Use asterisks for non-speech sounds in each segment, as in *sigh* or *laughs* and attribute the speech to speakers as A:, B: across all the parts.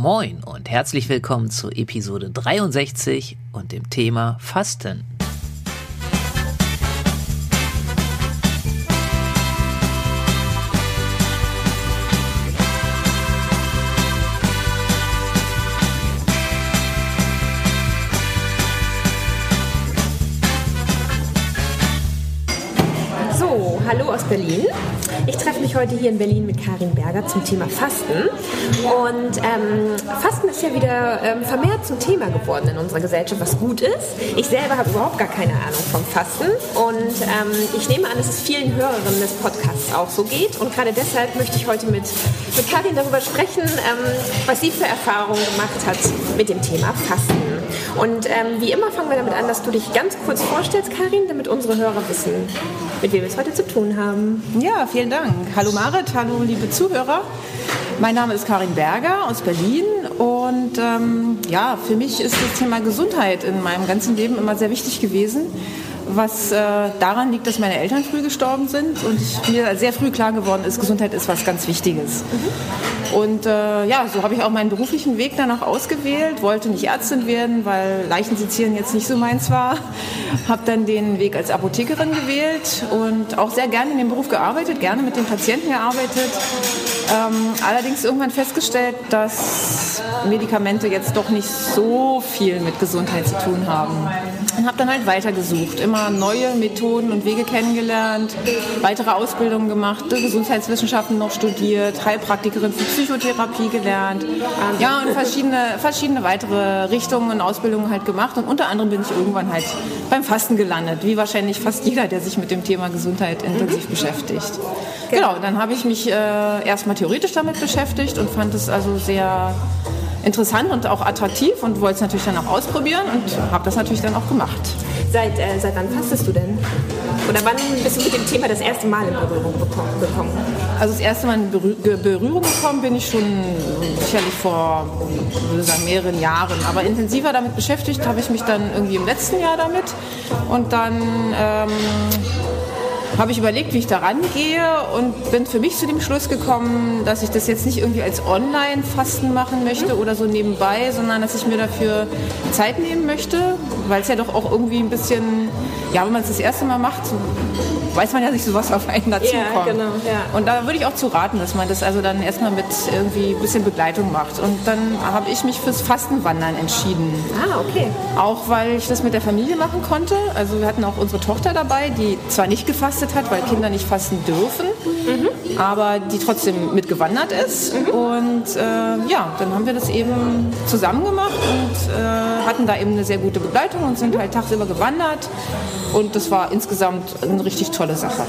A: Moin und herzlich willkommen zu Episode 63 und dem Thema Fasten.
B: So, hallo aus Berlin. Heute hier in Berlin mit Karin Berger zum Thema Fasten. Und ähm, Fasten ist ja wieder ähm, vermehrt zum Thema geworden in unserer Gesellschaft, was gut ist. Ich selber habe überhaupt gar keine Ahnung vom Fasten. Und ähm, ich nehme an, dass es vielen Hörerinnen des Podcasts auch so geht. Und gerade deshalb möchte ich heute mit, mit Karin darüber sprechen, ähm, was sie für Erfahrungen gemacht hat mit dem Thema Fasten. Und ähm, wie immer fangen wir damit an, dass du dich ganz kurz vorstellst, Karin, damit unsere Hörer wissen, mit wem wir es heute zu tun haben.
C: Ja, vielen Dank. Hallo Marit, hallo liebe Zuhörer. Mein Name ist Karin Berger aus Berlin und ähm, ja, für mich ist das Thema Gesundheit in meinem ganzen Leben immer sehr wichtig gewesen, was äh, daran liegt, dass meine Eltern früh gestorben sind und mir sehr früh klar geworden ist, Gesundheit ist was ganz Wichtiges. Und äh, ja, so habe ich auch meinen beruflichen Weg danach ausgewählt, wollte nicht Ärztin werden, weil Leichensezieren jetzt nicht so meins war. Habe dann den Weg als Apothekerin gewählt und auch sehr gerne in dem Beruf gearbeitet, gerne mit den Patienten gearbeitet. Ähm, allerdings irgendwann festgestellt, dass Medikamente jetzt doch nicht so viel mit Gesundheit zu tun haben. Und habe dann halt weitergesucht, immer neue Methoden und Wege kennengelernt, weitere Ausbildungen gemacht, Gesundheitswissenschaften noch studiert, Heilpraktikerin für Psychotherapie gelernt, ja und verschiedene, verschiedene weitere Richtungen und Ausbildungen halt gemacht. Und unter anderem bin ich irgendwann halt beim Fasten gelandet, wie wahrscheinlich fast jeder, der sich mit dem Thema Gesundheit intensiv mhm. beschäftigt. Genau, dann habe ich mich äh, erstmal theoretisch damit beschäftigt und fand es also sehr interessant und auch attraktiv und wollte es natürlich dann auch ausprobieren und habe das natürlich dann auch gemacht.
B: Seit, äh, seit wann fastest du denn? Oder wann bist du mit dem Thema das erste Mal in Berührung gekommen?
C: Also das erste Mal in Berührung gekommen bin ich schon sicherlich vor würde sagen, mehreren Jahren. Aber intensiver damit beschäftigt habe ich mich dann irgendwie im letzten Jahr damit. Und dann ähm, habe ich überlegt, wie ich da rangehe und bin für mich zu dem Schluss gekommen, dass ich das jetzt nicht irgendwie als Online-Fasten machen möchte oder so nebenbei, sondern dass ich mir dafür Zeit nehmen möchte, weil es ja doch auch irgendwie ein bisschen, ja, wenn man es das erste Mal macht, weiß man ja nicht so, was auf einen dazukommt. Ja, genau, ja. Und da würde ich auch zu raten, dass man das also dann erstmal mit irgendwie ein bisschen Begleitung macht. Und dann habe ich mich fürs Fastenwandern entschieden.
B: Ah, okay.
C: Auch weil ich das mit der Familie machen konnte. Also wir hatten auch unsere Tochter dabei, die zwar nicht gefastet hat, weil Kinder nicht fasten dürfen, mhm. aber die trotzdem mitgewandert ist. Mhm. Und äh, ja, dann haben wir das eben zusammen gemacht und äh, hatten da eben eine sehr gute Begleitung und sind halt tagsüber gewandert. Und das war insgesamt eine richtig tolle Sache.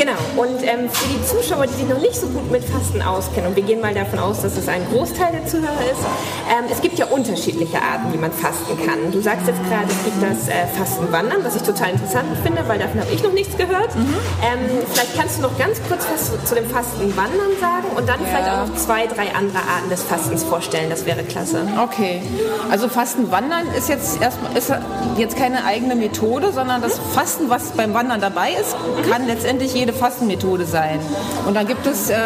C: Mhm.
B: Genau, und ähm, für die Zuschauer, die sich noch nicht so gut mit Fasten auskennen, und wir gehen mal davon aus, dass es ein Großteil der Zuhörer ist, ähm, es gibt ja unterschiedliche Arten, wie man fasten kann. Du sagst jetzt gerade, es gibt das äh, Fastenwandern, was ich total interessant finde, weil davon habe ich noch nichts gehört. Mhm. Ähm, vielleicht kannst du noch ganz kurz was zu, zu dem Fastenwandern sagen und dann ja. vielleicht auch noch zwei, drei andere Arten des Fastens vorstellen. Das wäre klasse.
C: Okay, also Fastenwandern ist jetzt erstmal ist jetzt keine eigene Methode, sondern das Fasten, was beim Wandern dabei ist, kann letztendlich jede Fastenmethode sein. Und dann gibt es, äh,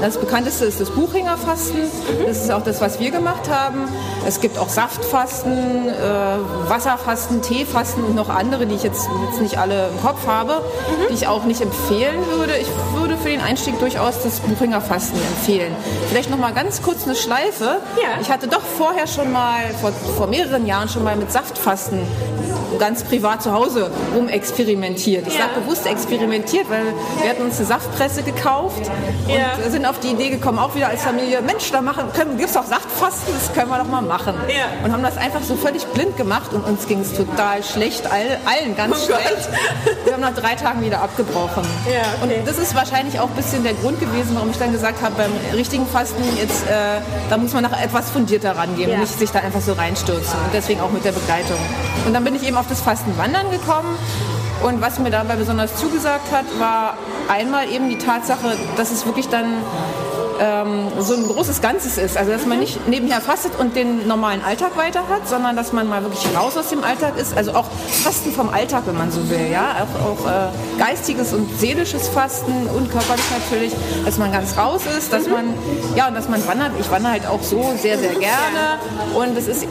C: das bekannteste ist das Buchhängerfasten. Das ist auch das, was wir gemacht haben. Es gibt auch Saftfasten, äh, Wasserfasten, Teefasten und noch andere, die ich jetzt, jetzt nicht alle im Kopf habe, mhm. die ich auch nicht empfehlen würde. Ich würde für den Einstieg durchaus das Buchhängerfasten empfehlen. Vielleicht noch mal ganz kurz eine Schleife. Ja. Ich hatte doch vorher schon mal, vor, vor mehreren Jahren schon mal mit Saftfasten ganz privat zu Hause rumexperimentiert. Ich ja. sage bewusst experimentiert, weil wir hatten uns eine Saftpresse gekauft und ja. sind auf die Idee gekommen, auch wieder als Familie, Mensch, da machen, gibt es doch Saftfasten, das können wir doch mal machen. Ja. Und haben das einfach so völlig blind gemacht und uns ging es total schlecht, all, allen ganz oh schlecht. *laughs* Wir haben nach drei Tagen wieder abgebrochen. Ja, okay. Und das ist wahrscheinlich auch ein bisschen der Grund gewesen, warum ich dann gesagt habe, beim richtigen Fasten, jetzt, äh, da muss man noch etwas fundierter rangehen und nicht sich da einfach so reinstürzen. Und deswegen auch mit der Begleitung. Und dann bin ich eben auf das Fastenwandern gekommen. Und was mir dabei besonders zugesagt hat, war einmal eben die Tatsache, dass es wirklich dann ähm, so ein großes Ganzes ist. Also dass man nicht nebenher fastet und den normalen Alltag weiter hat, sondern dass man mal wirklich raus aus dem Alltag ist. Also auch Fasten vom Alltag, wenn man so will. Ja? Auch, auch äh, geistiges und seelisches Fasten und körperlich natürlich, dass man ganz raus ist, dass man, ja, und dass man wandert. Ich wandere halt auch so sehr, sehr gerne. Und es ist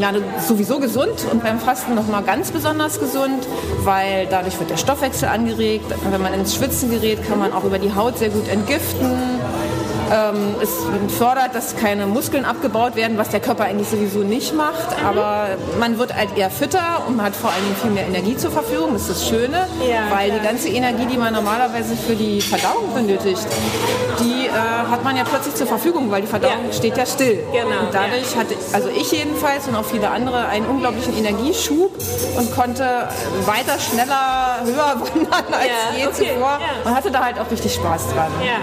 C: ja, sowieso gesund und beim Fasten nochmal ganz besonders gesund, weil dadurch wird der Stoffwechsel angeregt. Wenn man ins Schwitzen gerät, kann man auch über die Haut sehr gut entgiften. Ähm, es fördert, dass keine Muskeln abgebaut werden, was der Körper eigentlich sowieso nicht macht. Mhm. Aber man wird halt eher fitter und man hat vor Dingen viel mehr Energie zur Verfügung. Das ist das Schöne, ja, weil klar. die ganze Energie, die man normalerweise für die Verdauung benötigt, die äh, hat man ja plötzlich zur Verfügung, weil die Verdauung ja. steht ja still. Genau, und dadurch ja. hatte also ich jedenfalls und auch viele andere einen unglaublichen Energieschub und konnte weiter, schneller, höher *laughs* wandern als je okay. zuvor und hatte da halt auch richtig Spaß dran.
B: Ja,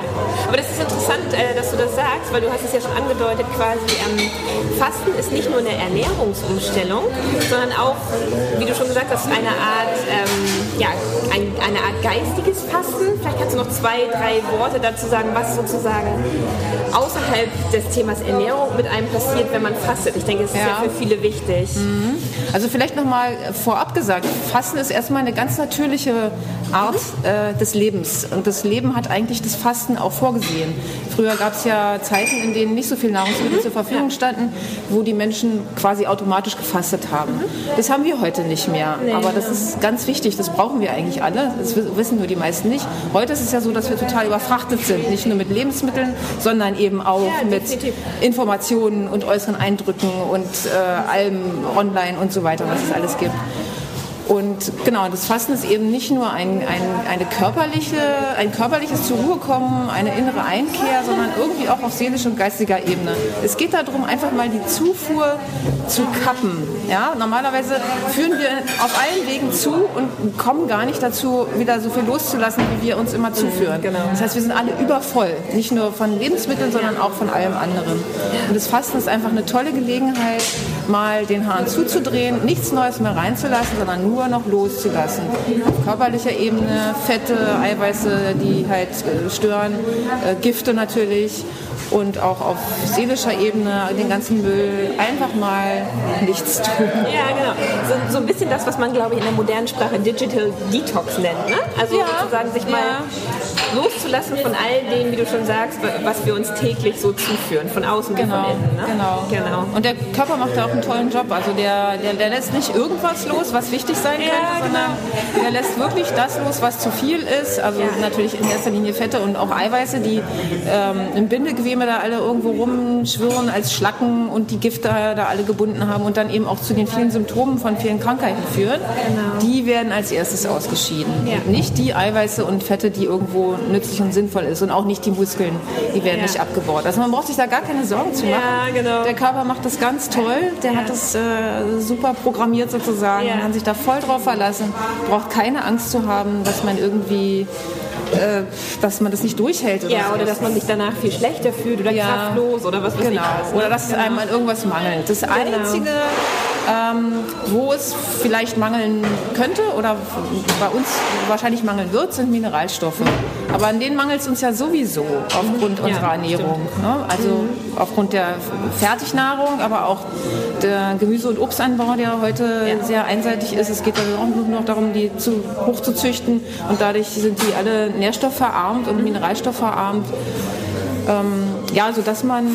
B: aber das ist interessant, äh, dass du das sagst, weil du hast es ja schon angedeutet, quasi ähm, Fasten ist nicht nur eine Ernährungsumstellung, sondern auch, wie du schon gesagt hast, eine Art, ähm, ja, ein, eine Art geistiges Fasten. Vielleicht kannst du noch zwei, drei Worte dazu sagen, was sozusagen außerhalb des Themas Ernährung mit einem passiert, wenn man fastet. Ich denke, es ist ja, ja für viele wichtig. Mhm.
C: Also vielleicht nochmal vorab gesagt, Fasten ist erstmal eine ganz natürliche Art äh, des Lebens. Und das Leben hat eigentlich das Fasten auch vorgesehen. Früher gab es ja Zeiten, in denen nicht so viel Nahrungsmittel mhm. zur Verfügung standen, wo die Menschen quasi automatisch gefastet haben. Mhm. Das haben wir heute nicht mehr. Nee, Aber das ist ganz wichtig, das brauchen wir eigentlich alle. Das wissen nur die meisten nicht. Heute ist es ja so, dass wir total überfrachtet sind. Nicht nur mit Lebensmitteln, sondern eben auch ja, mit Informationen und äußeren Eindrücken und äh, allem online und so weiter, was es alles gibt. Und genau, das Fasten ist eben nicht nur ein, ein, eine körperliche, ein körperliches zur Ruhe kommen, eine innere Einkehr, sondern irgendwie auch auf seelischer und geistiger Ebene. Es geht darum, einfach mal die Zufuhr zu kappen. Ja? Normalerweise führen wir auf allen Wegen zu und kommen gar nicht dazu, wieder so viel loszulassen, wie wir uns immer zuführen. Genau. Das heißt, wir sind alle übervoll, nicht nur von Lebensmitteln, sondern auch von allem anderen. Und das Fasten ist einfach eine tolle Gelegenheit, mal den Hahn zuzudrehen, nichts Neues mehr reinzulassen, sondern nur noch loszulassen. Auf körperlicher Ebene Fette, Eiweiße, die halt äh, stören, äh, Gifte natürlich und auch auf seelischer Ebene den ganzen Müll einfach mal nichts *laughs* tun.
B: Ja, genau. So, so ein bisschen das, was man, glaube ich, in der modernen Sprache Digital Detox nennt. Ne? Also ja. sozusagen sich mal ja. Loszulassen von all dem, wie du schon sagst, was wir uns täglich so zuführen, von außen
C: genau.
B: von innen.
C: Ne? Genau. genau. Und der Körper macht da auch einen tollen Job. Also der, der, der lässt nicht irgendwas los, was wichtig sein könnte, ja, sondern genau. der lässt wirklich das los, was zu viel ist. Also natürlich in erster Linie Fette und auch Eiweiße, die ähm, im Bindegewebe da alle irgendwo rumschwirren als Schlacken und die Gifte da alle gebunden haben und dann eben auch zu den vielen Symptomen von vielen Krankheiten führen, genau. die werden als erstes ausgeschieden. Ja. Nicht die Eiweiße und Fette, die irgendwo nützlich und sinnvoll ist und auch nicht die Muskeln, die werden ja. nicht abgebaut. Also man braucht sich da gar keine Sorgen zu machen. Ja, genau. Der Körper macht das ganz toll, der hat das äh, super programmiert sozusagen, man kann sich da voll drauf verlassen, braucht keine Angst zu haben, dass man irgendwie äh, dass man das nicht durchhält.
B: Oder ja, so. oder dass man sich danach viel schlechter fühlt oder ja. kraftlos oder was weiß
C: genau. ich. Was, ne? Oder dass genau. es einem an irgendwas mangelt. Das genau. Einzige, ähm, wo es vielleicht mangeln könnte oder bei uns wahrscheinlich mangeln wird, sind Mineralstoffe. Aber an denen mangelt es uns ja sowieso aufgrund ja, unserer Ernährung. Ne? Also mhm. aufgrund der Fertignahrung, aber auch der Gemüse- und Obstanbau, der heute ja. sehr einseitig ist. Es geht auch nur noch darum, die zu, hoch zu züchten und dadurch sind die alle nährstoffverarmt und mineralstoffverarmt. Ähm, ja, also dass man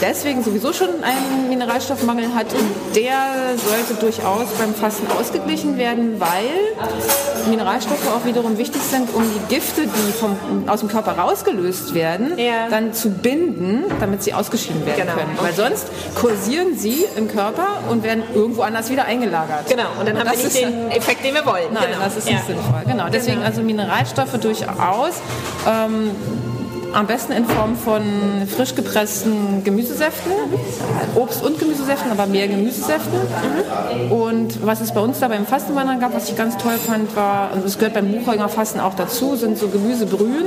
C: deswegen sowieso schon einen Mineralstoffmangel hat der sollte durchaus beim Fasten ausgeglichen werden, weil Mineralstoffe auch wiederum wichtig sind, um die Gifte, die vom, aus dem Körper rausgelöst werden, ja. dann zu binden, damit sie ausgeschieden werden genau. können. Weil sonst kursieren sie im Körper und werden irgendwo anders wieder eingelagert.
B: Genau, und dann und haben wir nicht den *laughs* Effekt, den wir wollen.
C: Nein,
B: genau.
C: das ist nicht ja. sinnvoll. Genau, deswegen genau. also Mineralstoffe durchaus. Ähm, am besten in Form von frisch gepressten Gemüsesäften, Obst- und Gemüsesäften, aber mehr Gemüsesäften. Und was es bei uns da beim Fastenwandern gab, was ich ganz toll fand, war, und das gehört beim Buchholger Fasten auch dazu, sind so Gemüsebrühen.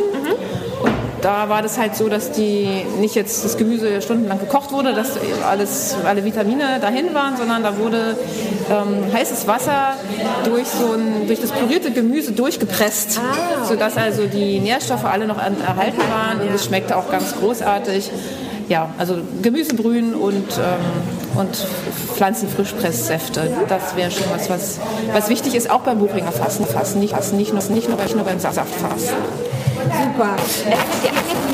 C: Da war das halt so, dass die nicht jetzt das Gemüse stundenlang gekocht wurde, dass alles, alle Vitamine dahin waren, sondern da wurde ähm, heißes Wasser durch, so ein, durch das pürierte Gemüse durchgepresst, ah. sodass also die Nährstoffe alle noch erhalten waren und es schmeckte auch ganz großartig ja, also Gemüsebrühen und, ähm, und Pflanzenfrischpresssäfte. Das wäre schon was, was, was wichtig ist, auch beim Buchinger Fasten. Fasten nicht, fasten, nicht, nur, nicht, nur, nicht nur beim Saftfasten.
B: Super.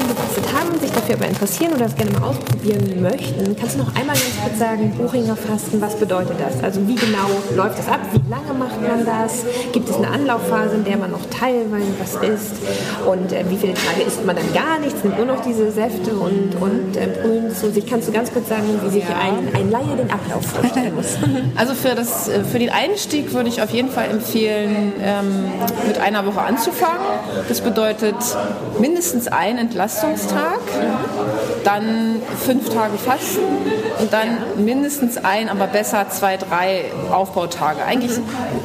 B: Haben, sich dafür aber interessieren oder das gerne mal ausprobieren möchten, kannst du noch einmal ganz kurz sagen, Buchinger Fasten, was bedeutet das? Also wie genau läuft das ab? Wie lange macht man das? Gibt es eine Anlaufphase, in der man noch teilweise was isst? Und äh, wie viele Tage isst man dann gar nichts, nimmt nur noch diese Säfte und, und äh, Brühen zu sich? Kannst du ganz kurz sagen, wie sich ein, ein Laie den Ablauf vorstellen muss? *laughs*
C: Also für, das, äh, für den Einstieg würde ich auf jeden Fall empfehlen, ähm, mit einer Woche anzufangen. Das bedeutet mindestens ein Entlastungstag, dann fünf Tage Fasten und dann mindestens ein, aber besser zwei, drei Aufbautage. Eigentlich,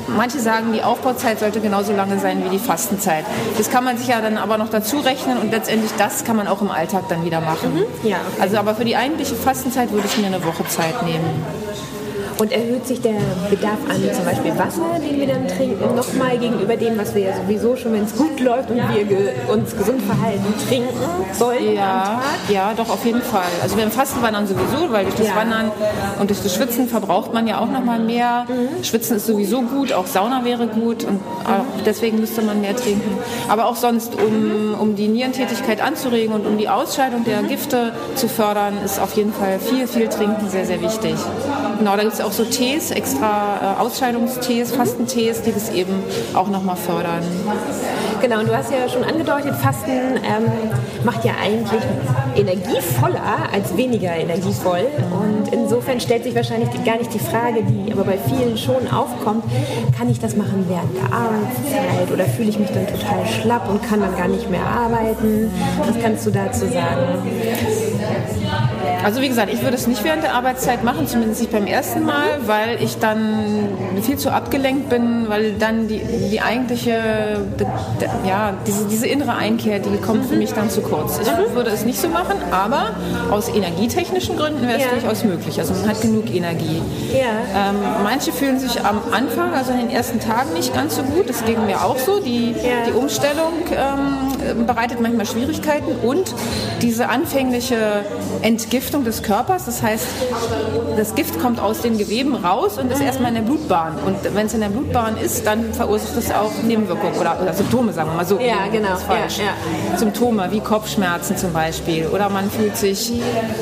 C: manche sagen, die Aufbauzeit sollte genauso lange sein wie die Fastenzeit. Das kann man sich ja dann aber noch dazu rechnen und letztendlich das kann man auch im Alltag dann wieder machen. Mhm. Ja, okay. Also aber für die eigentliche Fastenzeit würde ich mir eine Woche Zeit nehmen.
B: Und erhöht sich der Bedarf an zum Beispiel Wasser, den wir dann trinken, nochmal gegenüber dem, was wir ja sowieso schon, wenn es gut läuft und wir ge uns gesund verhalten, trinken sollen
C: ja, Ja, doch, auf jeden Fall. Also beim Fastenwandern sowieso, weil durch das ja. Wandern und durch das Schwitzen verbraucht man ja auch nochmal mehr. Mhm. Schwitzen ist sowieso gut, auch Sauna wäre gut und auch deswegen müsste man mehr trinken. Aber auch sonst, um, um die Nierentätigkeit anzuregen und um die Ausscheidung der mhm. Gifte zu fördern, ist auf jeden Fall viel, viel Trinken sehr, sehr wichtig. Genau, da gibt es auch so Tees, extra äh, Ausscheidungstees, Fastentees, die das eben auch nochmal fördern.
B: Genau, und du hast ja schon angedeutet, Fasten ähm, macht ja eigentlich energievoller als weniger energievoll. Und insofern stellt sich wahrscheinlich gar nicht die Frage, die aber bei vielen schon aufkommt, kann ich das machen während der Arbeitszeit oder fühle ich mich dann total schlapp und kann dann gar nicht mehr arbeiten? Was kannst du dazu sagen?
C: Also wie gesagt, ich würde es nicht während der Arbeitszeit machen, zumindest nicht beim ersten Mal, weil ich dann viel zu abgelenkt bin, weil dann die, die eigentliche, ja, diese, diese innere Einkehr, die kommt für mich dann zu kurz. Ich würde es nicht so machen, aber aus energietechnischen Gründen wäre es ja. durchaus möglich. Also man hat genug Energie. Ja. Ähm, manche fühlen sich am Anfang, also in den ersten Tagen nicht ganz so gut. Das ging mir auch so. Die, ja. die Umstellung ähm, bereitet manchmal Schwierigkeiten und diese anfängliche Entgiftung des Körpers. Das heißt, das Gift kommt aus den Geweben raus und ist mhm. erstmal in der Blutbahn. Und wenn es in der Blutbahn ist, dann verursacht es auch Nebenwirkungen oder, oder, Symptome, sagen wir mal so.
B: Ja, genau.
C: Falsch. Ja, ja. Symptome wie Kopfschmerzen zum Beispiel. Oder man fühlt sich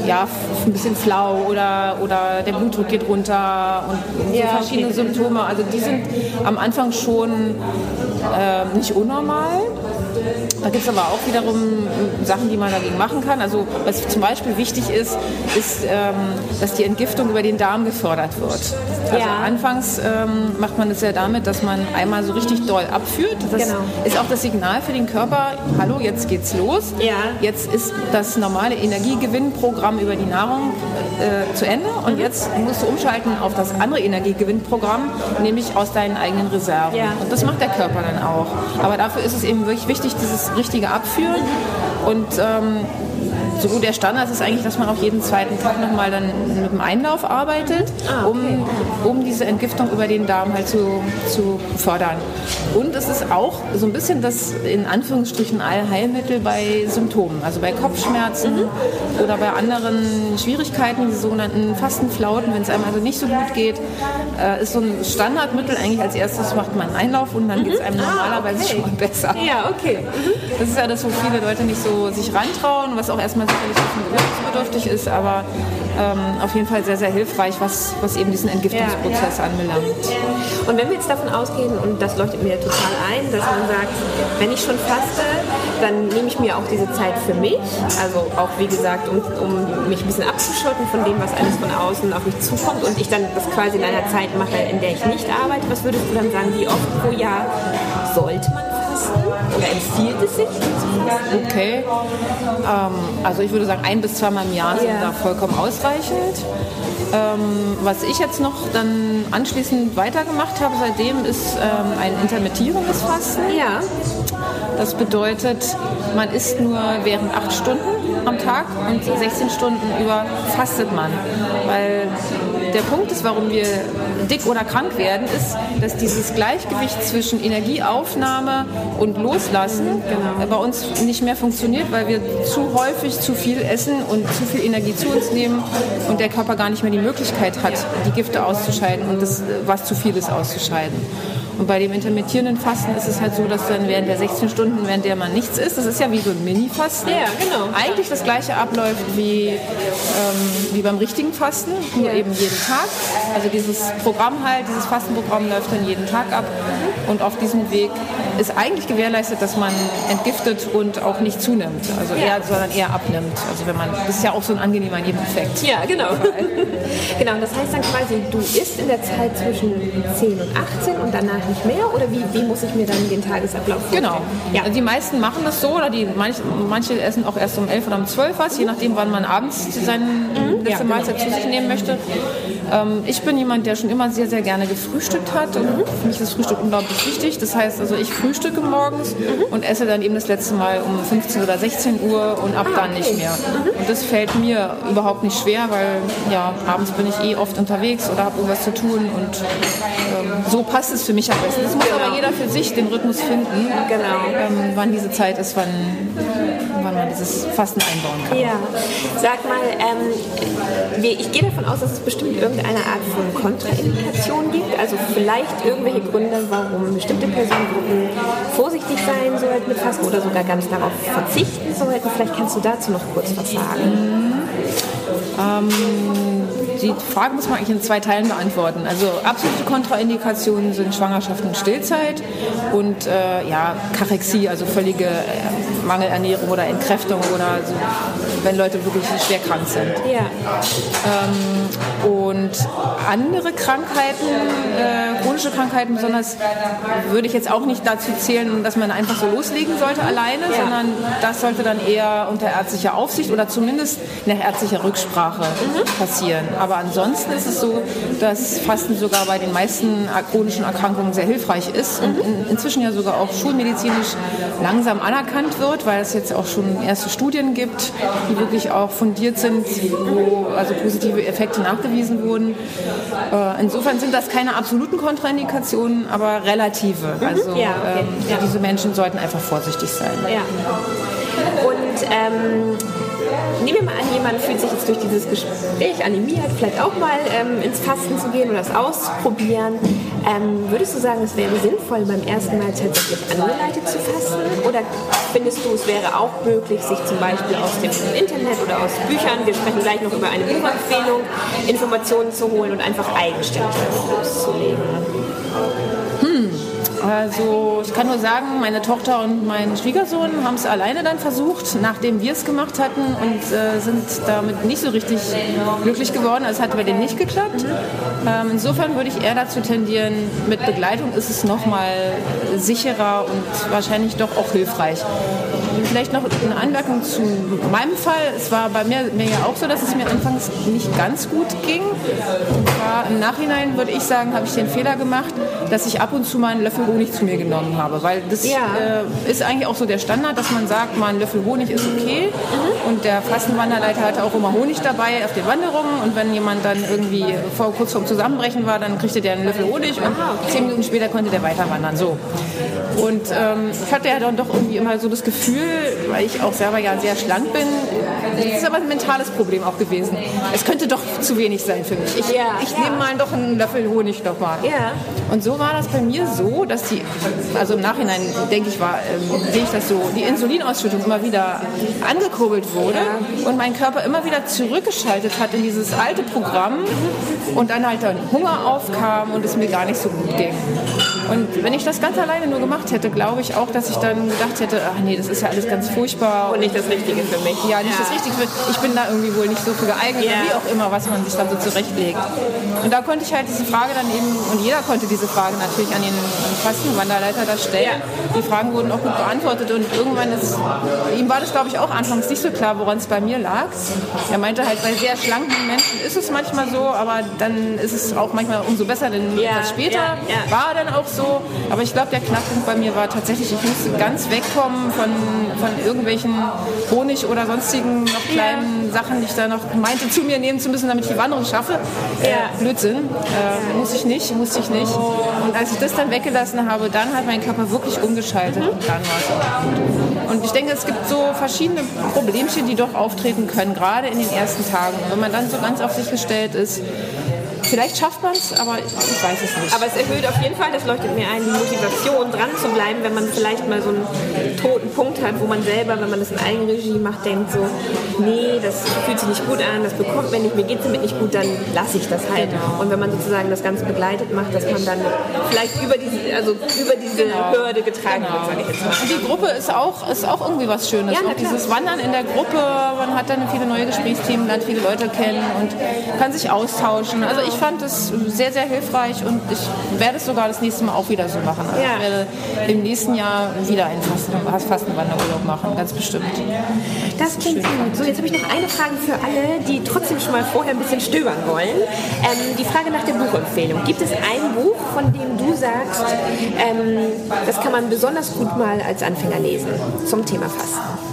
C: ja, ein bisschen flau oder, oder der Blutdruck geht runter und so verschiedene okay. Symptome. Also die sind am Anfang schon äh, nicht unnormal. Da gibt es aber auch wiederum äh, Sachen, die man dagegen machen kann. Also was zum Beispiel wichtig ist, ist, ähm, dass die Entgiftung über den Darm gefördert wird. Also ja. anfangs ähm, macht man das ja damit, dass man einmal so richtig doll abführt. Das genau. ist auch das Signal für den Körper, hallo, jetzt geht's los. Ja. Jetzt ist das normale Energiegewinnprogramm über die Nahrung äh, zu Ende und mhm. jetzt musst du umschalten auf das andere Energiegewinnprogramm, nämlich aus deinen eigenen Reserven. Ja. Und das macht der Körper dann auch. Aber dafür ist es eben wirklich wichtig, dieses richtige Abführen. Und ähm, so der Standard ist eigentlich, dass man auch jeden zweiten Tag nochmal dann mit dem Einlauf arbeitet, ah, okay. um, um diese Entgiftung über den Darm halt zu, zu fördern. Und es ist auch so ein bisschen das in Anführungsstrichen Allheilmittel bei Symptomen, also bei Kopfschmerzen mhm. oder bei anderen Schwierigkeiten, die sogenannten Fastenflauten, wenn es einem also nicht so gut geht, äh, ist so ein Standardmittel eigentlich als erstes macht man einen Einlauf und dann mhm. geht es einem ah, normalerweise ah, okay. schon mal besser.
B: Ja, okay. Mhm.
C: Das ist ja das, wo viele Leute nicht so sich rantrauen, was auch erstmal sicherlich gewöhnungsbedürftig ist, aber ähm, auf jeden Fall sehr, sehr hilfreich, was, was eben diesen Entgiftungsprozess ja, ja. anbelangt.
B: Und wenn wir jetzt davon ausgehen, und das leuchtet mir total ein, dass man sagt, wenn ich schon faste, dann nehme ich mir auch diese Zeit für mich, also auch wie gesagt, um, um mich ein bisschen abzuschotten von dem, was alles von außen auf mich zukommt und ich dann das quasi in einer Zeit mache, in der ich nicht arbeite. Was würdest du dann sagen, wie oft pro Jahr sollte man oder empfiehlt es sich?
C: Okay. Ähm, also ich würde sagen, ein bis zweimal im Jahr sind ja. da vollkommen ausreichend. Ähm, was ich jetzt noch dann anschließend weitergemacht habe seitdem, ist ähm, ein intermittierendes Fasten.
B: Ja.
C: Das bedeutet, man isst nur während acht Stunden am Tag und 16 Stunden über fastet man. Weil der Punkt ist, warum wir dick oder krank werden, ist, dass dieses Gleichgewicht zwischen Energieaufnahme und Loslassen genau. bei uns nicht mehr funktioniert, weil wir zu häufig zu viel essen und zu viel Energie zu uns nehmen und der Körper gar nicht mehr die Möglichkeit hat, die Gifte auszuscheiden und das, was zu viel ist, auszuscheiden. Und bei dem intermittierenden Fasten ist es halt so, dass dann während der 16 Stunden, während der man nichts isst, das ist ja wie so ein Mini-Fasten,
B: ja, genau.
C: eigentlich das gleiche abläuft wie, ähm, wie beim richtigen Fasten, nur ja. eben jeden Tag. Also dieses Programm halt, dieses Fastenprogramm läuft dann jeden Tag ab. Und auf diesem Weg ist eigentlich gewährleistet, dass man entgiftet und auch nicht zunimmt, also ja. eher, sondern eher abnimmt. Also wenn man, das ist ja auch so ein angenehmer Nebeneffekt.
B: Ja, genau. *laughs* genau, das heißt dann quasi, du isst in der Zeit zwischen 10 und 18 und danach nicht mehr? Oder wie, wie muss ich mir dann den Tagesablauf
C: vorstellen? Genau. Ja. Die meisten machen das so oder die, manche, manche essen auch erst um 11 oder um 12 was, je nachdem, wann man abends seine mhm. letzte ja, genau. Mahlzeit zu sich nehmen möchte. Ähm, ich bin jemand, der schon immer sehr, sehr gerne gefrühstückt hat und mhm. für mich ist Frühstück unglaublich wichtig. Das heißt also, ich frühstücke morgens mhm. und esse dann eben das letzte Mal um 15 oder 16 Uhr und ab ah, dann okay. nicht mehr. Mhm. Und das fällt mir überhaupt nicht schwer, weil ja, abends bin ich eh oft unterwegs oder habe irgendwas zu tun und ähm, so passt es für mich am besten. Das muss genau. aber jeder für sich den Rhythmus finden, genau. ähm, wann diese Zeit ist, wann, wann man dieses Fasten einbauen kann.
B: Ja, sag mal, ähm, ich gehe davon aus, dass es bestimmt irgendeine Art von Kontraindikation gibt, also vielleicht irgendwelche Gründe, warum bestimmte Personengruppen vorsichtig sein sollten mit Fasten oder sogar ganz darauf verzichten sollten. Vielleicht kannst du dazu noch kurz was sagen. Mhm.
C: Ähm, die Frage muss man eigentlich in zwei Teilen beantworten. Also absolute Kontraindikationen sind Schwangerschaft und Stillzeit und äh, ja, Karexie, also völlige äh, Mangelernährung oder Entkräftung oder so, wenn Leute wirklich schwer krank sind.
B: Ja.
C: Ähm, und andere Krankheiten, äh, chronische Krankheiten besonders, würde ich jetzt auch nicht dazu zählen, dass man einfach so loslegen sollte alleine, ja. sondern das sollte dann eher unter ärztlicher Aufsicht oder zumindest nach ärztlicher Rücksprache mhm. passieren. Aber ansonsten ist es so, dass Fasten sogar bei den meisten chronischen Erkrankungen sehr hilfreich ist und in, inzwischen ja sogar auch schulmedizinisch langsam anerkannt wird, weil es jetzt auch schon erste Studien gibt, die wirklich auch fundiert sind, wo also positive Effekte nachgewiesen wurden. Äh, insofern sind das keine absoluten Kontraindikationen, aber relative. Mhm. Also ja, okay. ähm, ja. diese Menschen sollten einfach vorsichtig sein.
B: Ja. Und ähm Nehmen wir mal an, jemand fühlt sich jetzt durch dieses Gespräch animiert, vielleicht auch mal ähm, ins Fasten zu gehen oder das auszuprobieren. Ähm, würdest du sagen, es wäre sinnvoll, beim ersten Mal tatsächlich angeleitet zu fasten? Oder findest du, es wäre auch möglich, sich zum Beispiel aus dem Internet oder aus Büchern, wir sprechen gleich noch über eine Buchempfehlung, Informationen zu holen und einfach eigenständig loszulegen?
C: Also ich kann nur sagen, meine Tochter und mein Schwiegersohn haben es alleine dann versucht, nachdem wir es gemacht hatten und äh, sind damit nicht so richtig glücklich geworden. Also es hat bei denen nicht geklappt. Ähm, insofern würde ich eher dazu tendieren, mit Begleitung ist es nochmal sicherer und wahrscheinlich doch auch hilfreich. Vielleicht noch eine Anmerkung zu meinem Fall. Es war bei mir, mir ja auch so, dass es mir anfangs nicht ganz gut ging. Und zwar im Nachhinein würde ich sagen, habe ich den Fehler gemacht, dass ich ab und zu mal einen Löffel Honig zu mir genommen habe. Weil das ja. äh, ist eigentlich auch so der Standard, dass man sagt, mal ein Löffel Honig ist okay. Mhm. Und der Fastenwanderleiter hatte auch immer Honig dabei auf den Wanderungen. Und wenn jemand dann irgendwie vor, kurz vorm Zusammenbrechen war, dann kriegte der einen Löffel Honig und okay. zehn Minuten später konnte der weiter wandern. So. Und ähm, ich hatte ja dann doch irgendwie immer so das Gefühl, weil ich auch selber ja sehr schlank bin, das ist aber ein mentales Problem auch gewesen. Es könnte doch zu wenig sein für mich. Ich, ja, ich ja. nehme mal doch einen Löffel Honig noch mal.
B: Ja.
C: Und so war das bei mir so, dass die, also im Nachhinein denke ich, war, ähm, sehe ich das so, die Insulinausschüttung immer wieder angekurbelt wurde und mein Körper immer wieder zurückgeschaltet hat in dieses alte Programm und dann halt dann Hunger aufkam und es mir gar nicht so gut ging. Und wenn ich das ganz alleine nur gemacht hätte, glaube ich auch, dass ich dann gedacht hätte, ach nee, das ist ja alles ganz furchtbar.
B: Und nicht das Richtige für mich.
C: Ja, nicht ja. das Richtige für mich. Ich bin da irgendwie wohl nicht so für geeignet, ja. wie auch immer, was man sich dann so zurechtlegt. Und da konnte ich halt diese Frage dann eben, und jeder konnte diese Frage natürlich an den Fastenwanderleiter da stellen. Die Fragen wurden auch gut beantwortet und irgendwann ist, ihm war das glaube ich auch anfangs nicht so klar, woran es bei mir lag. Er meinte halt, bei sehr schlanken Menschen ist es manchmal so, aber dann ist es auch manchmal umso besser, denn ja, etwas später ja, ja. war dann auch so. Aber ich glaube, der Knackpunkt bei mir war tatsächlich, ich musste ganz wegkommen von, von irgendwelchen Honig oder sonstigen noch kleinen Sachen, die ich da noch meinte, zu mir nehmen zu müssen, damit ich die Wanderung schaffe. Äh, Blödsinn. Äh, muss ich nicht, musste ich nicht. Und als ich das dann weggelassen habe, dann hat mein Körper wirklich umgeschaltet mhm. und dann war es. Und ich denke, es gibt so verschiedene Problemchen, die doch auftreten können, gerade in den ersten Tagen. Und wenn man dann so ganz auf sich gestellt ist, Vielleicht schafft man es, aber ich weiß es nicht.
B: Aber es erhöht auf jeden Fall, das leuchtet mir ein, die Motivation dran zu bleiben, wenn man vielleicht mal so einen toten Punkt hat, wo man selber, wenn man das in Eigenregie macht, denkt so, nee, das fühlt sich nicht gut an, das bekommt mir nicht, mir geht es damit nicht gut, dann lasse ich das halt. Genau. Und wenn man sozusagen das Ganze begleitet macht, dass man dann vielleicht über diese, also über diese genau. Hürde getragen genau. wird, sage ich jetzt mal.
C: Und die Gruppe ist auch, ist auch irgendwie was Schönes. Ja, auch dieses Wandern in der Gruppe, man hat dann viele neue Gesprächsthemen, lernt viele Leute kennen und kann sich austauschen. Also ich fand es sehr, sehr hilfreich und ich werde es sogar das nächste Mal auch wieder so machen. Also ja. Ich werde im nächsten Jahr wieder einen Fasten, Fastenwanderurlaub machen, ganz bestimmt.
B: Das, das klingt gut. So, jetzt habe ich noch eine Frage für alle, die trotzdem schon mal vorher ein bisschen stöbern wollen. Ähm, die Frage nach der Buchempfehlung. Gibt es ein Buch, von dem du sagst, ähm, das kann man besonders gut mal als Anfänger lesen zum Thema Fasten?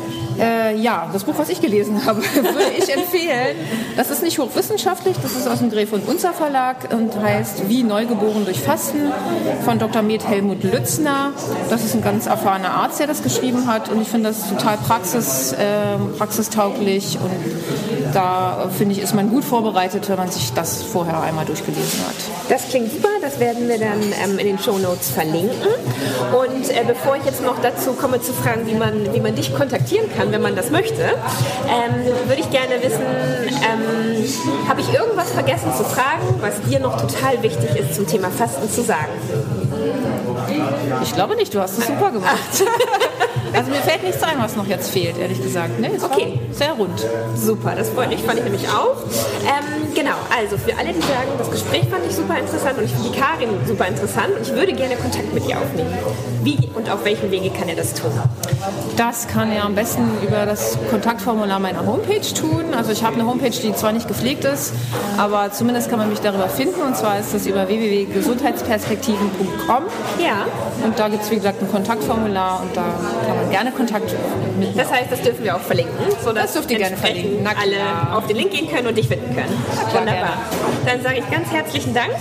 C: Äh, ja, das Buch, was ich gelesen *laughs* habe, würde ich empfehlen. Das ist nicht hochwissenschaftlich, das ist aus dem Gref und Unzer Verlag und heißt Wie Neugeboren durch Fasten von Dr. Med Helmut Lützner. Das ist ein ganz erfahrener Arzt, der das geschrieben hat und ich finde das total praxis, äh, praxistauglich und da finde ich, ist man gut vorbereitet, wenn man sich das vorher einmal durchgelesen hat.
B: Das klingt super, das werden wir dann ähm, in den Show Notes verlinken. Und äh, bevor ich jetzt noch dazu komme zu fragen, wie man, wie man dich kontaktieren kann, wenn man das möchte, ähm, würde ich gerne wissen, ähm, habe ich irgendwas vergessen zu fragen, was dir noch total wichtig ist zum Thema Fasten zu sagen?
C: Ich glaube nicht, du hast es super gemacht. Also mir fällt nichts ein, was noch jetzt fehlt, ehrlich gesagt. Es okay. sehr rund.
B: Super, das freut mich, fand ich nämlich auch. Ähm, genau, also für alle, die sagen, das Gespräch fand ich super interessant und ich finde die Karin super interessant und ich würde gerne Kontakt mit ihr aufnehmen. Wie und auf welchem Wege kann er das tun?
C: Das kann er am besten über das Kontaktformular meiner Homepage tun. Also ich habe eine Homepage, die zwar nicht gepflegt ist, aber zumindest kann man mich darüber finden und zwar ist das über www.gesundheitsperspektiven.com.
B: Ja.
C: Und da gibt es wie gesagt ein Kontaktformular und da kann man gerne Kontakt mit.
B: Das heißt, das dürfen wir auch verlinken, sodass das dürft ihr gerne verlinken. alle auf den Link gehen können und dich finden können. Klar, Wunderbar. Gerne. Dann sage ich ganz herzlichen Dank.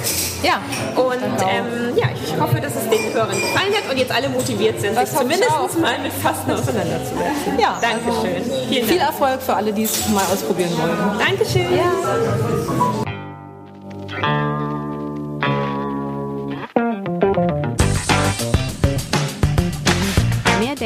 C: Ja.
B: Und ähm, ja, ich hoffe, dass es den Hörern gefallen hat und jetzt alle motiviert sind, das sich zumindest mal mit Fasten auseinanderzusetzen.
C: Ja, Dankeschön. Also, viel Erfolg für alle, die es mal ausprobieren wollen.
B: Dankeschön. Ja.